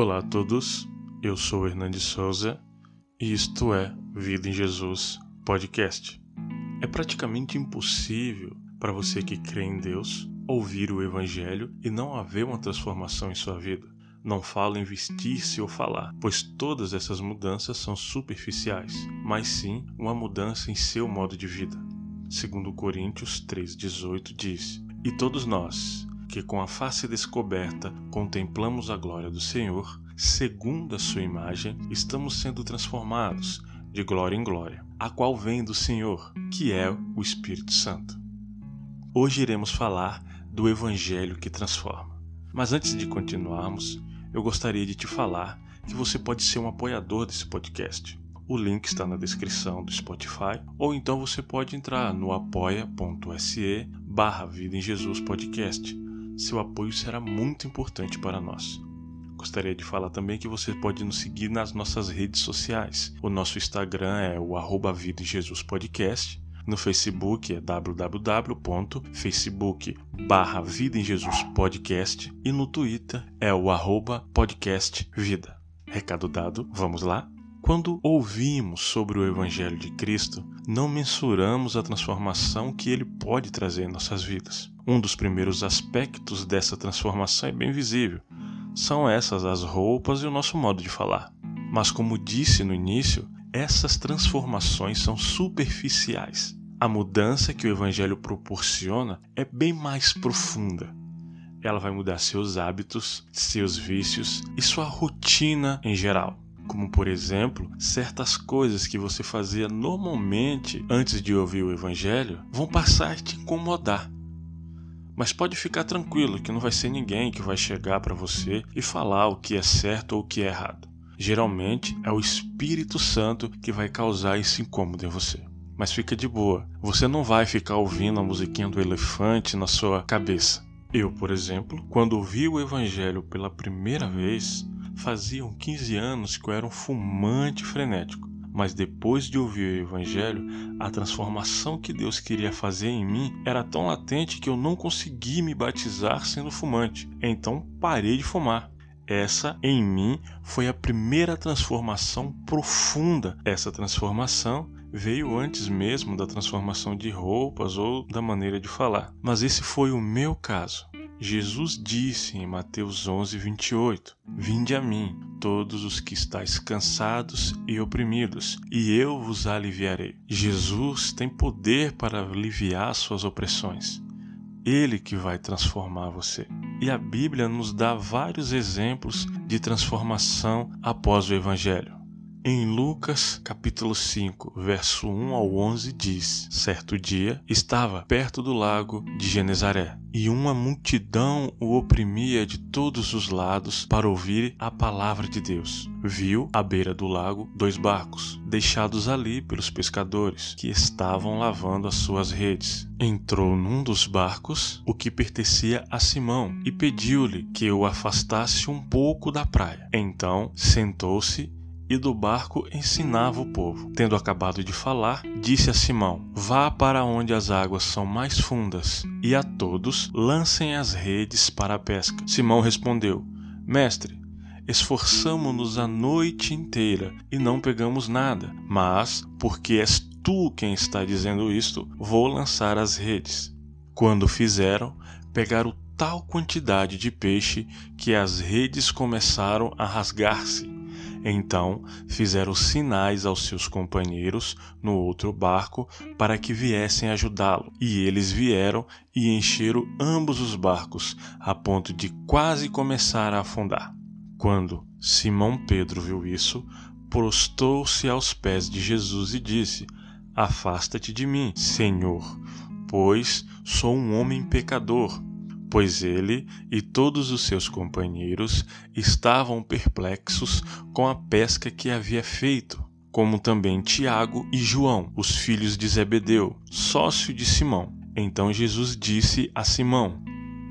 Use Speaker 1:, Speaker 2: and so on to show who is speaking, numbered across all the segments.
Speaker 1: Olá a todos, eu sou Hernandes Souza e isto é Vida em Jesus Podcast. É praticamente impossível para você que crê em Deus ouvir o Evangelho e não haver uma transformação em sua vida. Não falo em vestir-se ou falar, pois todas essas mudanças são superficiais, mas sim uma mudança em seu modo de vida. Segundo Coríntios 3,18 diz: E todos nós, que com a face descoberta contemplamos a glória do Senhor, segundo a sua imagem, estamos sendo transformados de glória em glória, a qual vem do Senhor, que é o Espírito Santo. Hoje iremos falar do Evangelho que transforma. Mas antes de continuarmos, eu gostaria de te falar que você pode ser um apoiador desse podcast. O link está na descrição do Spotify, ou então você pode entrar no apoia.se barra Vida em Jesus Podcast seu apoio será muito importante para nós. Gostaria de falar também que você pode nos seguir nas nossas redes sociais. O nosso Instagram é o arroba Vida em Jesus Podcast. No Facebook é www.facebook barra Vida em Jesus Podcast. E no Twitter é o arroba podcast vida. Recado dado, vamos lá? Quando ouvimos sobre o Evangelho de Cristo, não mensuramos a transformação que ele pode trazer em nossas vidas. Um dos primeiros aspectos dessa transformação é bem visível. São essas as roupas e o nosso modo de falar. Mas, como disse no início, essas transformações são superficiais. A mudança que o Evangelho proporciona é bem mais profunda. Ela vai mudar seus hábitos, seus vícios e sua rotina em geral como por exemplo, certas coisas que você fazia normalmente antes de ouvir o Evangelho vão passar a te incomodar. Mas pode ficar tranquilo que não vai ser ninguém que vai chegar para você e falar o que é certo ou o que é errado. Geralmente é o Espírito Santo que vai causar esse incômodo em você. Mas fica de boa, você não vai ficar ouvindo a musiquinha do elefante na sua cabeça. Eu, por exemplo, quando ouvi o Evangelho pela primeira vez, Faziam 15 anos que eu era um fumante frenético, mas depois de ouvir o Evangelho, a transformação que Deus queria fazer em mim era tão latente que eu não consegui me batizar sendo fumante. Então parei de fumar. Essa, em mim, foi a primeira transformação profunda. Essa transformação veio antes mesmo da transformação de roupas ou da maneira de falar. Mas esse foi o meu caso. Jesus disse em Mateus 11, 28: Vinde a mim, todos os que estáis cansados e oprimidos, e eu vos aliviarei. Jesus tem poder para aliviar suas opressões. Ele que vai transformar você. E a Bíblia nos dá vários exemplos de transformação após o Evangelho. Em Lucas, capítulo 5, verso 1 ao 11 diz: Certo dia estava perto do lago de Genezaré, e uma multidão o oprimia de todos os lados para ouvir a palavra de Deus. Viu à beira do lago dois barcos, deixados ali pelos pescadores, que estavam lavando as suas redes. Entrou num dos barcos, o que pertencia a Simão, e pediu-lhe que o afastasse um pouco da praia. Então sentou-se e do barco ensinava o povo. Tendo acabado de falar, disse a Simão: Vá para onde as águas são mais fundas, e a todos lancem as redes para a pesca. Simão respondeu: Mestre, esforçamo-nos a noite inteira e não pegamos nada, mas, porque és tu quem está dizendo isto, vou lançar as redes. Quando fizeram, pegaram tal quantidade de peixe que as redes começaram a rasgar-se. Então fizeram sinais aos seus companheiros no outro barco para que viessem ajudá-lo. E eles vieram e encheram ambos os barcos, a ponto de quase começar a afundar. Quando Simão Pedro viu isso, prostrou-se aos pés de Jesus e disse: Afasta-te de mim, Senhor, pois sou um homem pecador pois ele e todos os seus companheiros estavam perplexos com a pesca que havia feito, como também Tiago e João, os filhos de Zebedeu, sócio de Simão. Então Jesus disse a Simão: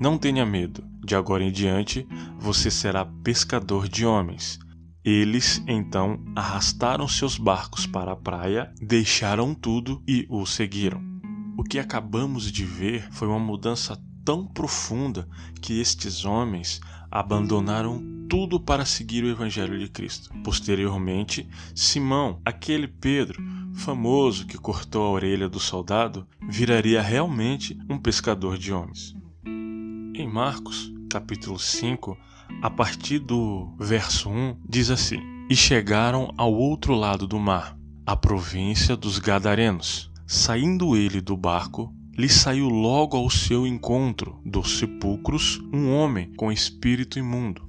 Speaker 1: Não tenha medo, de agora em diante você será pescador de homens. Eles então arrastaram seus barcos para a praia, deixaram tudo e o seguiram. O que acabamos de ver foi uma mudança tão profunda que estes homens abandonaram tudo para seguir o Evangelho de Cristo. Posteriormente, Simão, aquele Pedro famoso que cortou a orelha do soldado, viraria realmente um pescador de homens. Em Marcos, capítulo 5, a partir do verso 1, diz assim: E chegaram ao outro lado do mar, a província dos Gadarenos. Saindo ele do barco, lhe saiu logo ao seu encontro dos sepulcros um homem com espírito imundo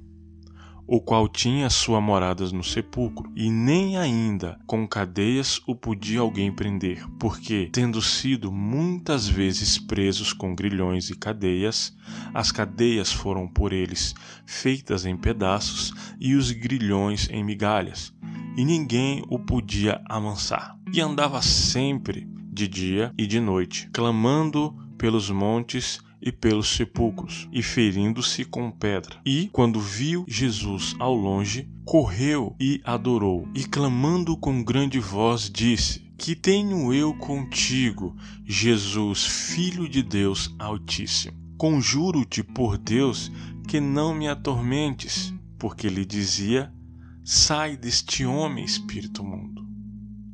Speaker 1: o qual tinha sua morada no sepulcro, e nem ainda com cadeias o podia alguém prender, porque, tendo sido muitas vezes presos com grilhões e cadeias, as cadeias foram por eles feitas em pedaços e os grilhões em migalhas, e ninguém o podia amansar. E andava sempre, de dia e de noite, clamando pelos montes e pelos sepulcros, e ferindo-se com pedra. E, quando viu Jesus ao longe, correu e adorou, e clamando com grande voz, disse: Que tenho eu contigo, Jesus, Filho de Deus Altíssimo? Conjuro-te por Deus que não me atormentes, porque lhe dizia: Sai deste homem, espírito mundo.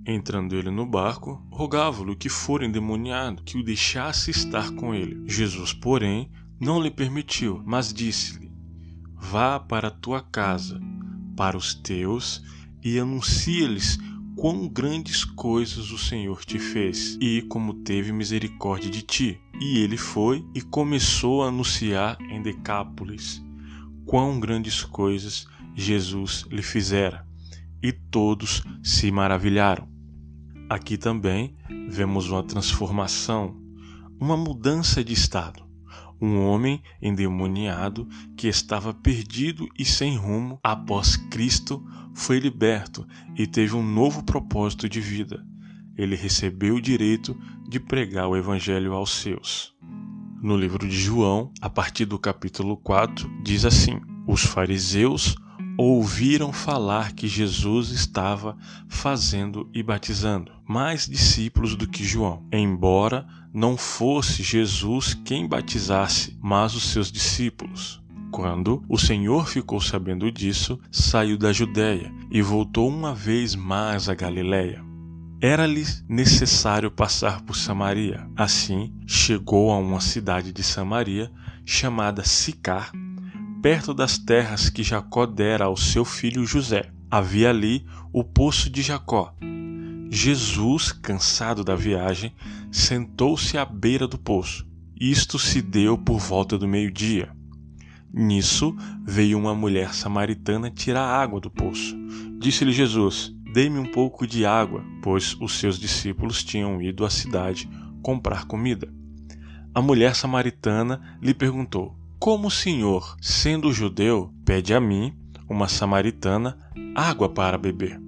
Speaker 1: Entrando ele no barco, rogava-lhe que for endemoniado, que o deixasse estar com ele. Jesus, porém, não lhe permitiu, mas disse-lhe: Vá para a tua casa, para os teus, e anuncia-lhes quão grandes coisas o Senhor te fez e como teve misericórdia de ti. E ele foi e começou a anunciar em Decápolis quão grandes coisas Jesus lhe fizera. E todos se maravilharam. Aqui também vemos uma transformação, uma mudança de estado. Um homem endemoniado que estava perdido e sem rumo, após Cristo, foi liberto e teve um novo propósito de vida. Ele recebeu o direito de pregar o Evangelho aos seus. No livro de João, a partir do capítulo 4, diz assim: Os fariseus ouviram falar que Jesus estava fazendo e batizando mais discípulos do que João, embora não fosse Jesus quem batizasse, mas os seus discípulos. Quando o Senhor ficou sabendo disso, saiu da Judéia e voltou uma vez mais a Galiléia. Era-lhe necessário passar por Samaria. Assim, chegou a uma cidade de Samaria chamada Sicar, perto das terras que Jacó dera ao seu filho José. Havia ali o poço de Jacó. Jesus, cansado da viagem, sentou-se à beira do poço. Isto se deu por volta do meio-dia. Nisso veio uma mulher samaritana tirar água do poço. Disse-lhe Jesus: Dê-me um pouco de água, pois os seus discípulos tinham ido à cidade comprar comida. A mulher samaritana lhe perguntou: como o Senhor, sendo judeu, pede a mim, uma samaritana, água para beber?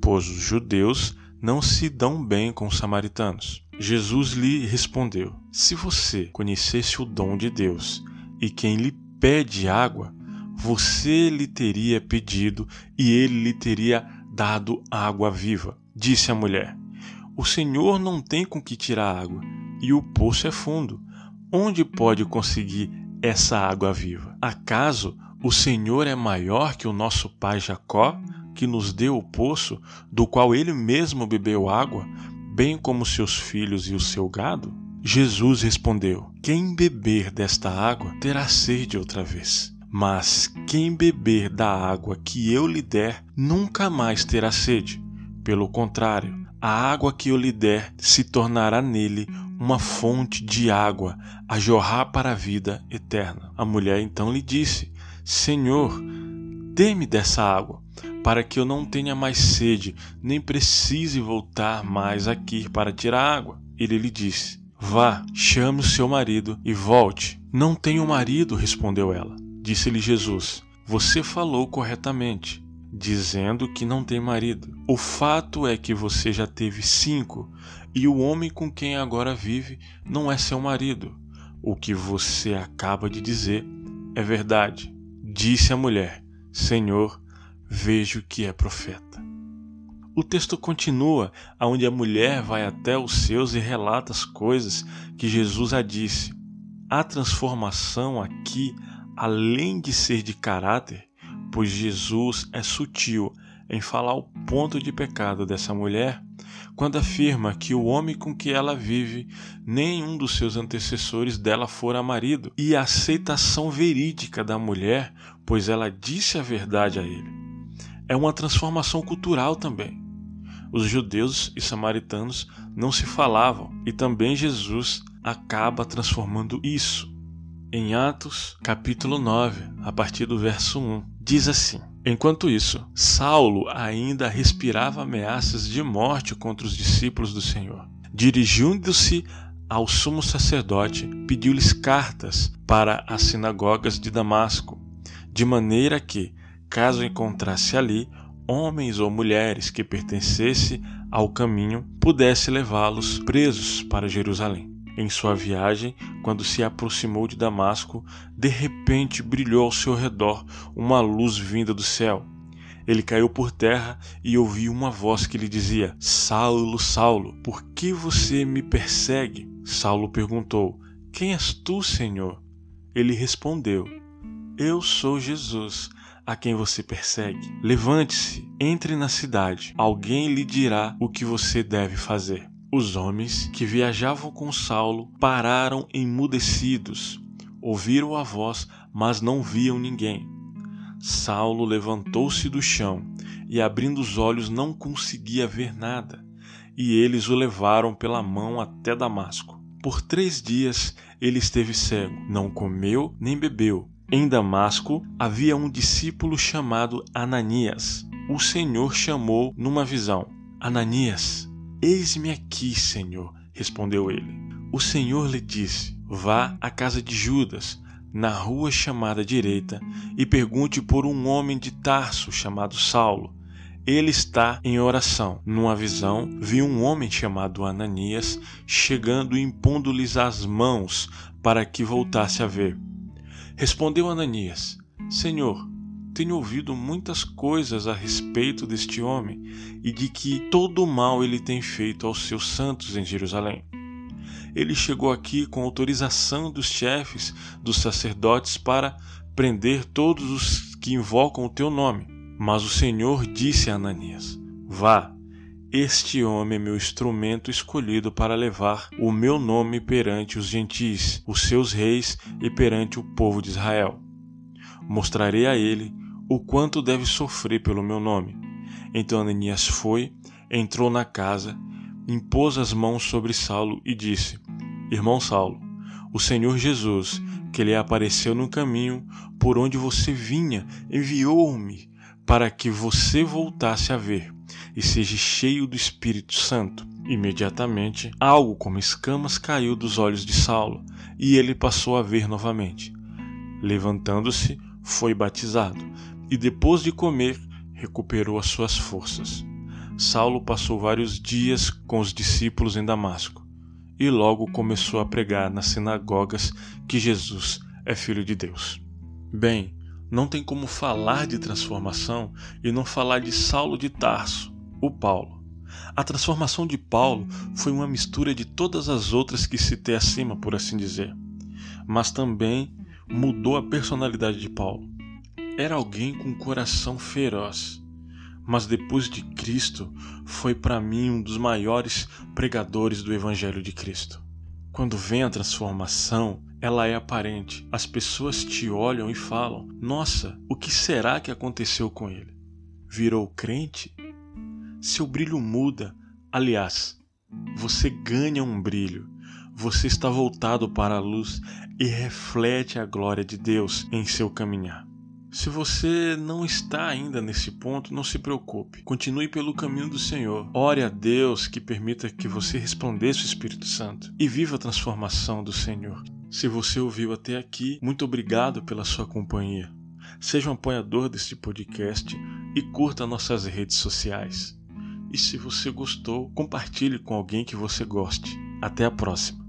Speaker 1: Pois os judeus não se dão bem com os samaritanos. Jesus lhe respondeu: Se você conhecesse o dom de Deus e quem lhe pede água, você lhe teria pedido e ele lhe teria dado água viva. Disse a mulher: O Senhor não tem com que tirar água e o poço é fundo. Onde pode conseguir essa água viva. Acaso o Senhor é maior que o nosso pai Jacó, que nos deu o poço, do qual ele mesmo bebeu água, bem como seus filhos e o seu gado? Jesus respondeu: Quem beber desta água terá sede outra vez. Mas quem beber da água que eu lhe der nunca mais terá sede. Pelo contrário, a água que eu lhe der se tornará nele uma fonte de água a jorrar para a vida eterna. A mulher então lhe disse: Senhor, dê-me dessa água, para que eu não tenha mais sede, nem precise voltar mais aqui para tirar água. Ele lhe disse: Vá, chame o seu marido e volte. Não tenho marido, respondeu ela. Disse-lhe Jesus: Você falou corretamente dizendo que não tem marido. O fato é que você já teve cinco e o homem com quem agora vive não é seu marido. O que você acaba de dizer é verdade. Disse a mulher: Senhor, vejo que é profeta. O texto continua, onde a mulher vai até os seus e relata as coisas que Jesus a disse. A transformação aqui, além de ser de caráter, pois Jesus é sutil em falar o ponto de pecado dessa mulher quando afirma que o homem com que ela vive, nenhum dos seus antecessores dela fora marido, e a aceitação verídica da mulher, pois ela disse a verdade a ele. É uma transformação cultural também. Os judeus e samaritanos não se falavam, e também Jesus acaba transformando isso. Em Atos, capítulo 9, a partir do verso 1, diz assim: Enquanto isso, Saulo ainda respirava ameaças de morte contra os discípulos do Senhor. Dirigindo-se ao sumo sacerdote, pediu-lhes cartas para as sinagogas de Damasco, de maneira que, caso encontrasse ali homens ou mulheres que pertencessem ao caminho, pudesse levá-los presos para Jerusalém. Em sua viagem, quando se aproximou de Damasco, de repente brilhou ao seu redor uma luz vinda do céu. Ele caiu por terra e ouviu uma voz que lhe dizia: Saulo, Saulo, por que você me persegue? Saulo perguntou: Quem és tu, Senhor? Ele respondeu: Eu sou Jesus, a quem você persegue. Levante-se, entre na cidade. Alguém lhe dirá o que você deve fazer. Os homens que viajavam com Saulo pararam emudecidos. Ouviram a voz, mas não viam ninguém. Saulo levantou-se do chão e, abrindo os olhos, não conseguia ver nada. E eles o levaram pela mão até Damasco. Por três dias ele esteve cego, não comeu nem bebeu. Em Damasco havia um discípulo chamado Ananias. O Senhor chamou numa visão: Ananias. Eis-me aqui, Senhor, respondeu ele. O Senhor lhe disse: Vá à casa de Judas, na rua chamada direita, e pergunte por um homem de Tarso chamado Saulo. Ele está em oração. Numa visão, vi um homem chamado Ananias chegando e impondo-lhes as mãos para que voltasse a ver. Respondeu Ananias: Senhor, tenho ouvido muitas coisas a respeito deste homem e de que todo o mal ele tem feito aos seus santos em Jerusalém. Ele chegou aqui com autorização dos chefes dos sacerdotes para prender todos os que invocam o teu nome. Mas o Senhor disse a Ananias: Vá, este homem é meu instrumento escolhido para levar o meu nome perante os gentis, os seus reis e perante o povo de Israel. Mostrarei a ele o quanto deve sofrer pelo meu nome. Então Ananias foi, entrou na casa, impôs as mãos sobre Saulo e disse: Irmão Saulo, o Senhor Jesus, que lhe apareceu no caminho por onde você vinha, enviou-me para que você voltasse a ver e seja cheio do Espírito Santo. Imediatamente, algo como escamas caiu dos olhos de Saulo e ele passou a ver novamente. Levantando-se, foi batizado e depois de comer, recuperou as suas forças. Saulo passou vários dias com os discípulos em Damasco e logo começou a pregar nas sinagogas que Jesus é Filho de Deus. Bem, não tem como falar de transformação e não falar de Saulo de Tarso, o Paulo. A transformação de Paulo foi uma mistura de todas as outras que citei acima, por assim dizer, mas também mudou a personalidade de Paulo. Era alguém com um coração feroz, mas depois de Cristo foi para mim um dos maiores pregadores do Evangelho de Cristo. Quando vem a transformação, ela é aparente. As pessoas te olham e falam: Nossa, o que será que aconteceu com ele? Virou crente? Seu brilho muda. Aliás, você ganha um brilho. Você está voltado para a luz e reflete a glória de Deus em seu caminhar. Se você não está ainda nesse ponto, não se preocupe. Continue pelo caminho do Senhor. Ore a Deus que permita que você resplandeça o Espírito Santo e viva a transformação do Senhor. Se você ouviu até aqui, muito obrigado pela sua companhia. Seja um apoiador deste podcast e curta nossas redes sociais. E se você gostou, compartilhe com alguém que você goste. Até a próxima.